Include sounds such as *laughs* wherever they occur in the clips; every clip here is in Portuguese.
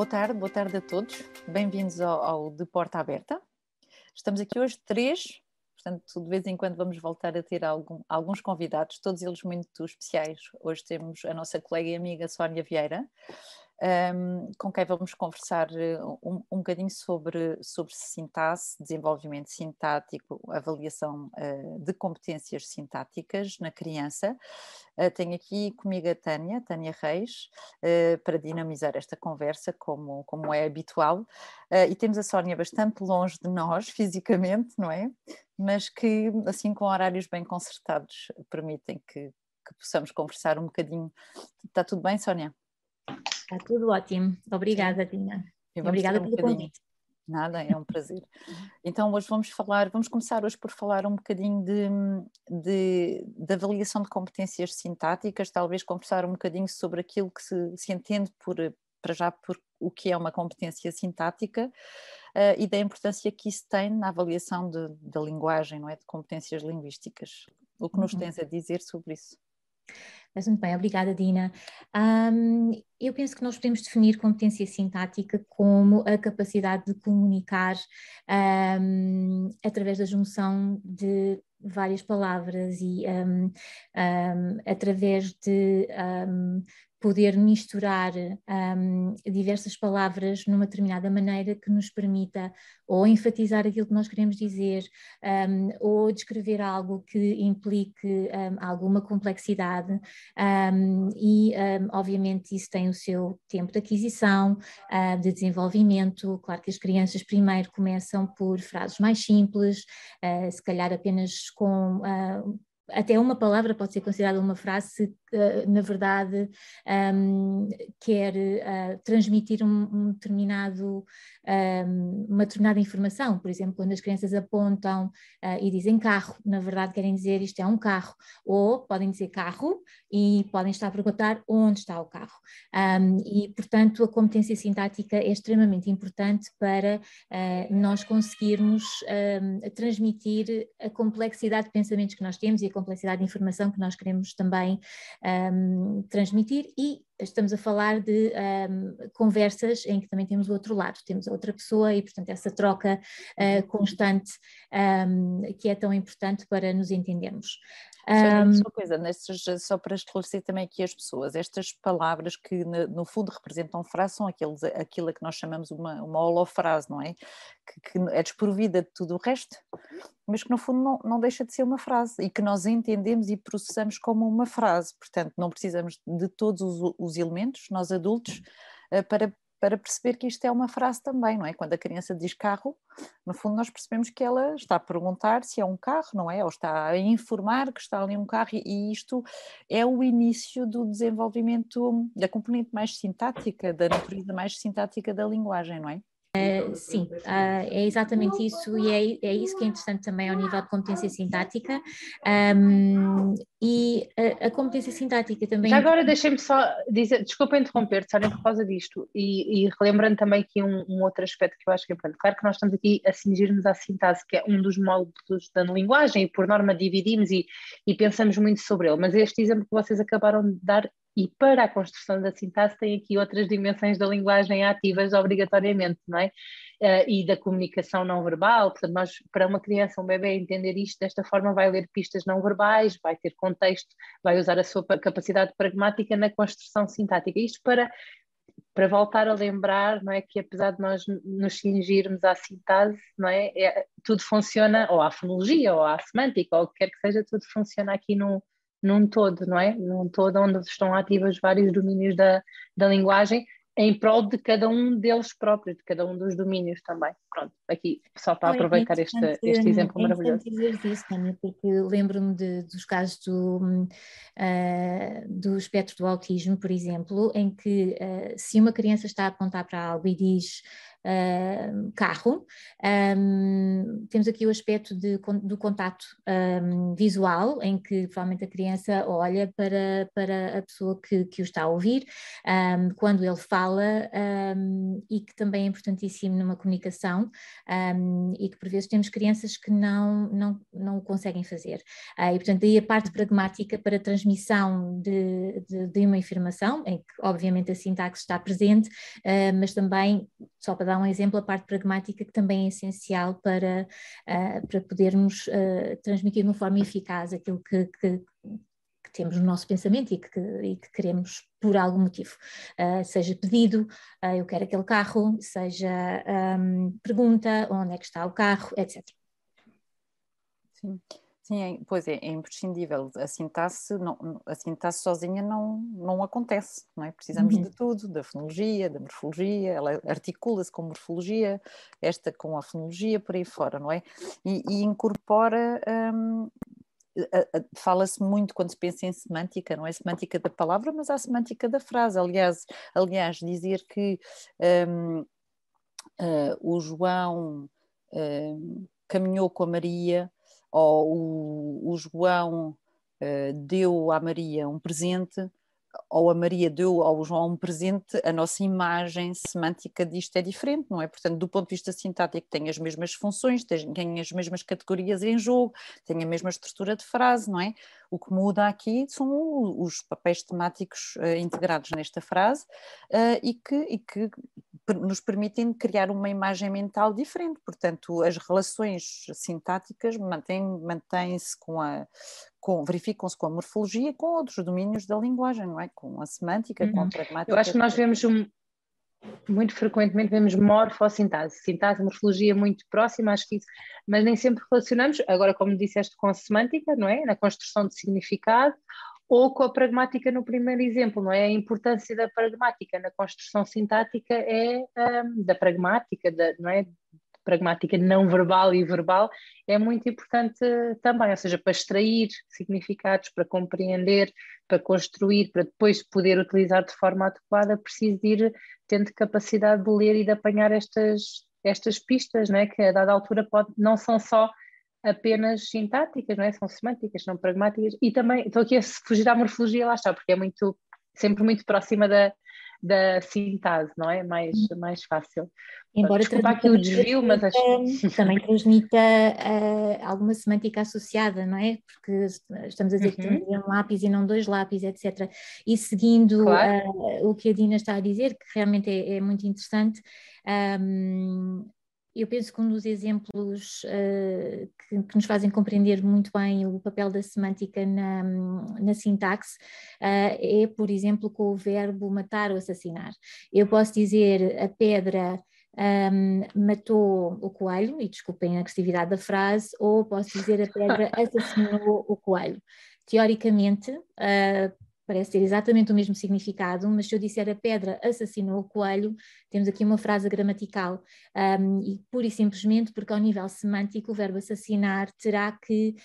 Boa tarde, boa tarde a todos. Bem-vindos ao, ao De Porta Aberta. Estamos aqui hoje três, portanto, de vez em quando vamos voltar a ter algum, alguns convidados, todos eles muito especiais. Hoje temos a nossa colega e amiga Sónia Vieira, um, com quem vamos conversar eh, um, um bocadinho sobre, sobre sintaxe, desenvolvimento sintático, avaliação uh, de competências sintáticas na criança. Uh, tenho aqui comigo a Tânia, Tânia Reis, uh, para dinamizar esta conversa, como, como é habitual. e temos a Sónia bastante longe de nós, *laughs* fisicamente, não é? Mas que, assim, com horários bem concertados, permitem que, que possamos conversar um bocadinho. Está tudo bem, Sónia? Está tudo ótimo. Obrigada, Tina. Obrigada pelo convite. Nada, é um prazer. Então, hoje vamos falar, vamos começar hoje por falar um bocadinho de, de, de avaliação de competências sintáticas, talvez conversar um bocadinho sobre aquilo que se, se entende por, para já por o que é uma competência sintática uh, e da importância que isso tem na avaliação de, da linguagem, não é? De competências linguísticas. O que nos uhum. tens a dizer sobre isso? Mas muito bem, obrigada, Dina. Um, eu penso que nós podemos definir competência sintática como a capacidade de comunicar um, através da junção de várias palavras e um, um, através de um, poder misturar um, diversas palavras numa determinada maneira que nos permita ou enfatizar aquilo que nós queremos dizer, um, ou descrever algo que implique um, alguma complexidade, e obviamente isso tem o seu tempo de aquisição, uh, de desenvolvimento. Claro que as crianças primeiro começam por frases mais simples, uh, se calhar apenas com uh, até uma palavra pode ser considerada uma frase se, uh, na verdade, um, quer uh, transmitir um, um determinado, um, uma determinada informação. Por exemplo, quando as crianças apontam uh, e dizem carro, na verdade querem dizer isto é um carro. Ou podem dizer carro e podem estar a perguntar onde está o carro. e, portanto, a competência sintática é extremamente importante para nós conseguirmos transmitir a complexidade de pensamentos que nós temos e a complexidade de informação que nós queremos também um, transmitir e estamos a falar de um, conversas em que também temos o outro lado, temos a outra pessoa e, portanto, essa troca uh, constante um, que é tão importante para nos entendermos. Um, só uma coisa, nestes, só para esclarecer também aqui as pessoas, estas palavras que no fundo representam frase são aqueles, aquilo que nós chamamos uma, uma holofrase, não é? Que, que, é desprovida de tudo o resto, mas que no fundo não, não deixa de ser uma frase e que nós entendemos e processamos como uma frase, portanto não precisamos de todos os, os elementos, nós adultos, eh, para para perceber que isto é uma frase também, não é? Quando a criança diz carro, no fundo nós percebemos que ela está a perguntar se é um carro, não é? Ou está a informar que está ali um carro e isto é o início do desenvolvimento da componente mais sintática, da natureza mais sintática da linguagem, não é? Uh, sim, uh, é exatamente isso e é, é isso que é interessante também ao nível de competência sintática um, e a, a, competência sintática também... Já agora deixem-me só dizer, desculpa interromper, Sónia, por causa disto e, e relembrando também aqui um, um, outro aspecto que eu acho que é importante. Claro que nós estamos aqui a cingir-nos à sintase, que é um dos módulos da linguagem e por norma dividimos e, e pensamos muito sobre ele, mas este exemplo que vocês acabaram de dar e para a construção da sintaxe tem aqui outras dimensões da linguagem ativas obrigatoriamente, não é? Uh, e da comunicação não verbal, portanto nós, para uma criança, um bebê entender isto desta forma vai ler pistas não verbais, vai ter contexto, vai usar a sua capacidade pragmática na construção sintática, isto para para voltar a lembrar, não é, que apesar de nós nos cingirmos à sintase, não é, é tudo funciona, ou à fonologia, ou à semântica, ou o que quer que seja, tudo funciona aqui no, num todo, não é? Num todo onde estão ativas vários domínios da, da linguagem em prol de cada um deles próprios, de cada um dos domínios também. Pronto, aqui só para aproveitar é este, este exemplo é maravilhoso. dizer isso, Tânia, porque lembro-me dos casos do, uh, do espectro do autismo, por exemplo, em que uh, se uma criança está a apontar para algo e diz uh, carro. Um, temos aqui o aspecto de, do contato um, visual, em que provavelmente a criança olha para, para a pessoa que, que o está a ouvir, um, quando ele fala, e que também é importantíssimo numa comunicação, e que por vezes temos crianças que não, não, não o conseguem fazer. Uh, e portanto, daí a parte pragmática para a transmissão de, de, de uma informação, em que obviamente a sintaxe está presente, uh, mas também, só para dar um exemplo, a parte pragmática que também é essencial para, uh, para podermos uh, transmitir de uma forma eficaz aquilo que, que, que temos no nosso pensamento e que, e que queremos por algum motivo, uh, seja pedido, eu quero aquele carro, seja um, pergunta onde é que está o carro, etc. Sim. Sim, é, pois é, é imprescindível. A sintaxe, não, a sintaxe sozinha não, não acontece, não é? Precisamos uhum. de tudo, da fonologia, da morfologia, ela articula-se com morfologia, esta com a fonologia, por aí fora, não é? E, e incorpora, hum, fala-se muito quando se pensa em semântica, não é semântica da palavra, mas a semântica da frase. Aliás, aliás dizer que uh, o João hum, caminhou com a Maria ou o, o João uh, deu à Maria um presente, ou a Maria deu ao João um presente, a nossa imagem semântica disto é diferente, não é? Portanto, do ponto de vista sintático, tem as mesmas funções, tem as mesmas categorias em jogo, tem a mesma estrutura de frase, não é? O que muda aqui são os papéis temáticos uh, integrados nesta frase uh, e, que, e que nos permitem criar uma imagem mental diferente. Portanto, as relações sintáticas mantêm-se mantêm com a. Com, verificam-se com a morfologia com outros domínios da linguagem, não é? Com a semântica, uhum. com a uhum. pragmática. Eu acho que nós vemos um, muito frequentemente vemos morfossintase, sintaxe, morfologia muito próxima, acho que isso, mas nem sempre relacionamos, agora como disseste com a semântica, não é? Na construção de significado, ou com a pragmática no primeiro exemplo, não é? A importância da pragmática na construção sintática é um, da pragmática, da, não é? Pragmática não verbal e verbal é muito importante também, ou seja, para extrair significados, para compreender, para construir, para depois poder utilizar de forma adequada, preciso de ir tendo capacidade de ler e de apanhar estas, estas pistas, não é? Que a dada altura pode, não são só apenas sintáticas, não é? São semânticas, são pragmáticas e também estou aqui a fugir à morfologia, lá está, porque é muito, sempre muito próxima da, da sintase, não é? Mais, mais fácil. Embora Desculpa aqui o desvio, mas acho... também transmita uh, alguma semântica associada, não é? Porque estamos a dizer uhum. que temos um lápis e não dois lápis, etc. E seguindo claro. uh, o que a Dina está a dizer, que realmente é, é muito interessante, um, eu penso que um dos exemplos uh, que, que, nos fazem compreender muito bem o papel da semântica na, na sintaxe uh, é, por exemplo, com o verbo matar ou assassinar. Eu posso dizer a pedra um, matou o coelho, e desculpem a agressividade da frase, ou posso dizer a pedra *laughs* assassinou o coelho. Teoricamente, uh, parece ter exatamente o mesmo significado, mas se eu disser a pedra assassinou o coelho, temos aqui uma frase gramatical, um, e pura e simplesmente porque ao nível semântico o verbo assassinar terá que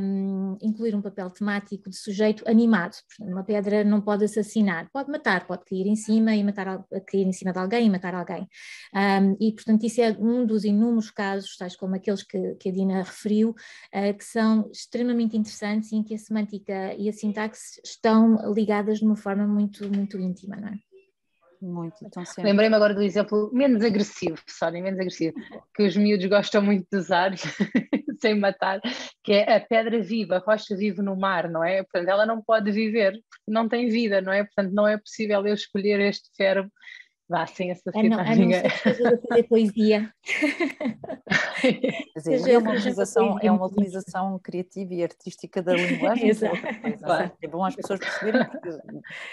um, incluir um papel temático de sujeito animado. Uma pedra não pode assassinar, pode matar, pode cair em cima e matar, cair em cima de alguém e matar alguém. Um, e portanto isso é um dos inúmeros casos, tais como aqueles que, que a Dina referiu, uh, que são extremamente interessantes e em que a semântica e a sintaxe estão ligadas de uma forma muito, muito íntima, não é? Muito, então sempre. Lembrei-me agora do exemplo menos agressivo, Sónia, menos agressivo, que os miúdos gostam muito de usar, *laughs* sem matar, que é a pedra viva, a rocha vive no mar, não é? Portanto, ela não pode viver, porque não tem vida, não é? Portanto, não é possível eu escolher este verbo vá sem assassinar a não. A não fazer *laughs* poesia. dizer, é, uma utilização, é uma utilização criativa e artística da linguagem. claro. É bom as pessoas perceberem, porque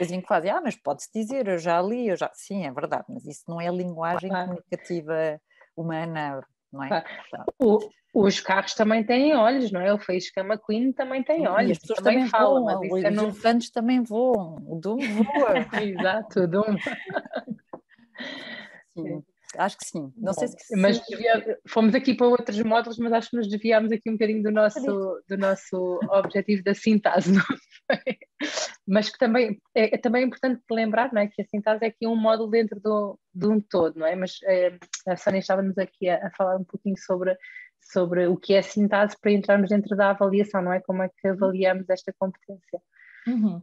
dizem *laughs* que fazem, ah, mas pode-se dizer, eu já li, eu já. Sim, é verdade, mas isso não é linguagem claro. comunicativa humana. Não é? Claro. O, os carros também têm olhos, não é? O Face Queen também tem olhos. E as pessoas também, também falam, voam, mas os é não... elefantes também voam, o Doom voa. *laughs* Exato, o Doom. Sim. Acho que sim. Não Bom, sei se. Mas devia, fomos aqui para outros módulos, mas acho que nos desviámos aqui um bocadinho do nosso, do nosso objetivo da sintase, *laughs* não foi? Mas que também é, é também importante lembrar não é, que a sintase é aqui um módulo dentro do, de um todo, não é? Mas é, a Sónia estava-nos aqui a, a, falar um pouquinho sobre, sobre o que é a sintase para entrarmos dentro da avaliação, não é? Como é que avaliamos esta competência? Uhum.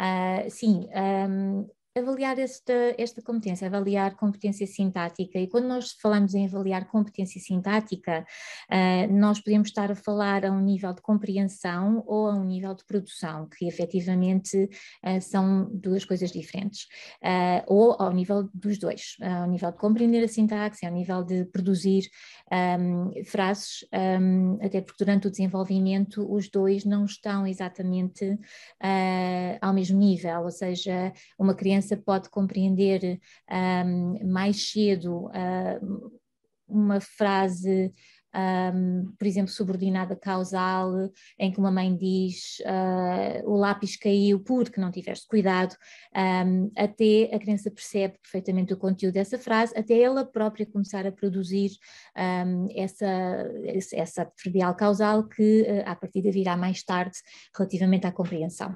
Uh, sim, um, avaliar esta, esta competência, avaliar competência sintática. E quando nós falamos em avaliar competência sintática, uh, nós podemos estar a falar a um nível de compreensão ou a um nível de produção, que efetivamente uh, são duas coisas diferentes, uh, ou ao nível dos dois, ao nível de compreender a sintaxe, ao nível de produzir um, frases, um, até porque durante o desenvolvimento os dois não estão exatamente ao mesmo nível, ou seja, uma criança criança pode compreender um, mais cedo uh, uma frase um, por exemplo, subordinada causal, em que uma mãe diz uh, o lápis caiu porque não tiveste cuidado, um, até a criança percebe perfeitamente o conteúdo dessa frase, até ela própria começar a produzir um, essa, essa adverbial causal que uh, à partida virá mais tarde relativamente à compreensão.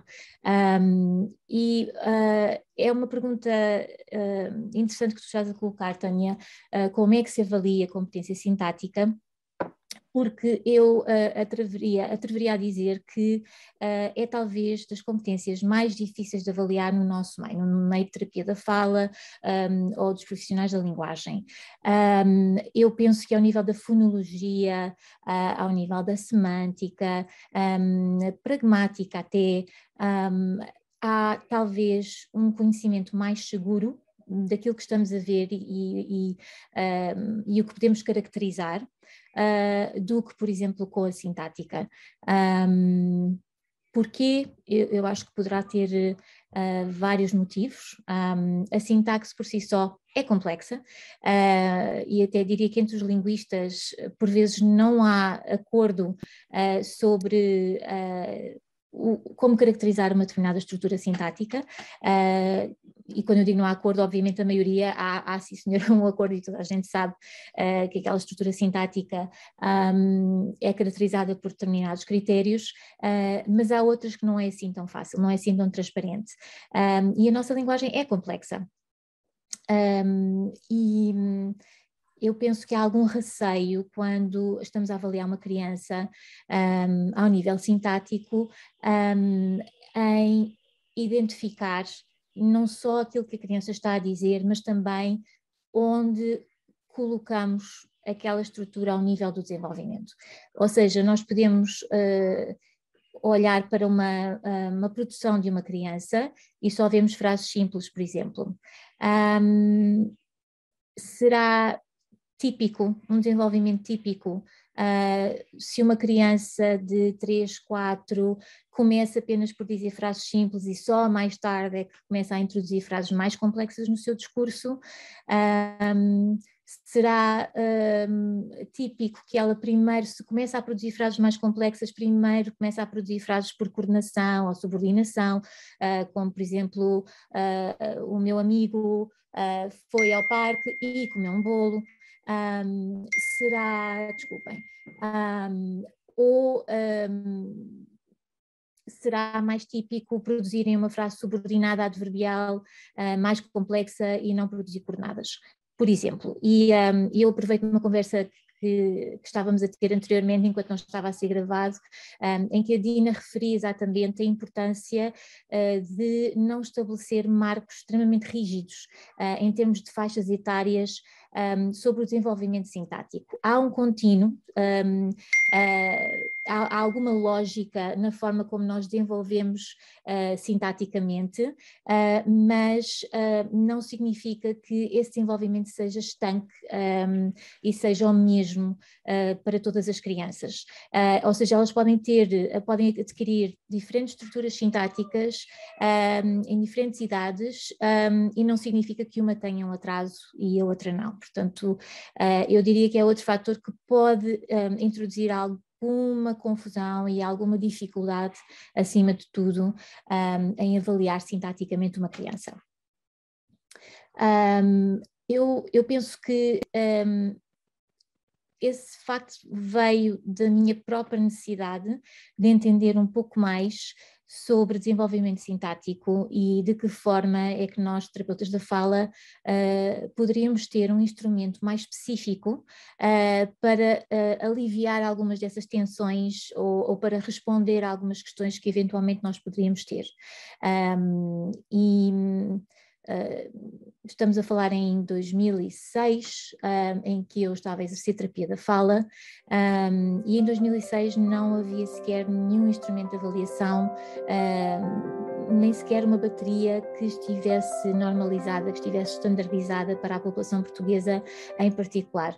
e uh, é uma pergunta interessante que tu estás a colocar, Tânia, como é que se avalia a competência sintática? Porque eu uh, atreveria, atreveria a dizer que uh, é talvez das competências mais difíceis de avaliar no nosso meio, no meio de terapia da fala um, ou dos profissionais da linguagem. Um, eu penso que ao nível da fonologia, uh, ao nível da semântica, um, pragmática até, há talvez um conhecimento mais seguro daquilo que estamos a ver e, e, e, o que podemos caracterizar uh, do que, por exemplo, com a sintática. Um, Porquê? Eu, eu, acho que poderá ter uh, vários motivos. Um, a sintaxe por si só é complexa uh, e até diria que entre os linguistas, por vezes, não há acordo uh, sobre como caracterizar uma determinada estrutura sintática, uh, e quando eu digo não há acordo, obviamente a maioria há, há sim senhor *laughs* um acordo e toda a gente sabe uh, que aquela estrutura sintática um, é caracterizada por determinados critérios, uh, mas há outras que não é assim tão fácil, não é assim tão transparente. Um, e a nossa linguagem é complexa. Um, e eu penso que há algum receio quando estamos a avaliar uma criança um, ao nível sintático um, em identificar não só aquilo que a criança está a dizer, mas também onde colocamos aquela estrutura ao nível do desenvolvimento. Ou seja, nós podemos uh, olhar para uma, uma produção de uma criança e só vemos frases simples, por exemplo. Um, será típico, um desenvolvimento típico. Uh, se uma criança de 3, 4 começa apenas por dizer frases simples e só mais tarde é que começa a introduzir frases mais complexas no seu discurso, um, será um, típico que ela primeiro, se começa a produzir frases mais complexas, primeiro começa a produzir frases por coordenação ou subordinação, uh, como por exemplo, uh, o meu amigo foi ao parque e comeu um bolo um, será, desculpem, um, ou um, será mais típico produzirem uma frase subordinada adverbial uh, mais complexa e não produzir coordenadas, por exemplo. E eu aproveito uma conversa que, que, estávamos a ter anteriormente, enquanto não estava a ser gravado, um, em que a Dina referia exatamente a importância uh, de não estabelecer marcos extremamente rígidos uh, em termos de faixas etárias um, sobre o desenvolvimento sintático. Há um contínuo, um, uh, há, há, alguma lógica na forma como nós desenvolvemos uh, sintaticamente, uh, mas não significa que esse desenvolvimento seja estanque um, e seja o mesmo para todas as crianças. ou seja, elas podem ter, podem adquirir diferentes estruturas sintáticas em diferentes idades e não significa que uma tenha um atraso e a outra não. Portanto, uh, eu diria que é outro fator que pode eh, introduzir alguma confusão e alguma dificuldade, acima de tudo, um, em avaliar sintaticamente uma criança. Um, eu, eu penso que um, esse facto veio da minha própria necessidade de entender um pouco mais sobre desenvolvimento sintático e de que forma é que nós, terapeutas da fala, uh, poderíamos ter um instrumento mais específico uh, para uh, aliviar algumas dessas tensões ou, ou, para responder a algumas questões que eventualmente nós poderíamos ter. Um, e Uh, estamos a falar em 2006, uh, em que eu estava a exercer terapia da fala, um, e em 2006 não havia sequer nenhum instrumento de avaliação, uh, nem sequer uma bateria que estivesse normalizada, que estivesse standardizada para a população portuguesa em particular.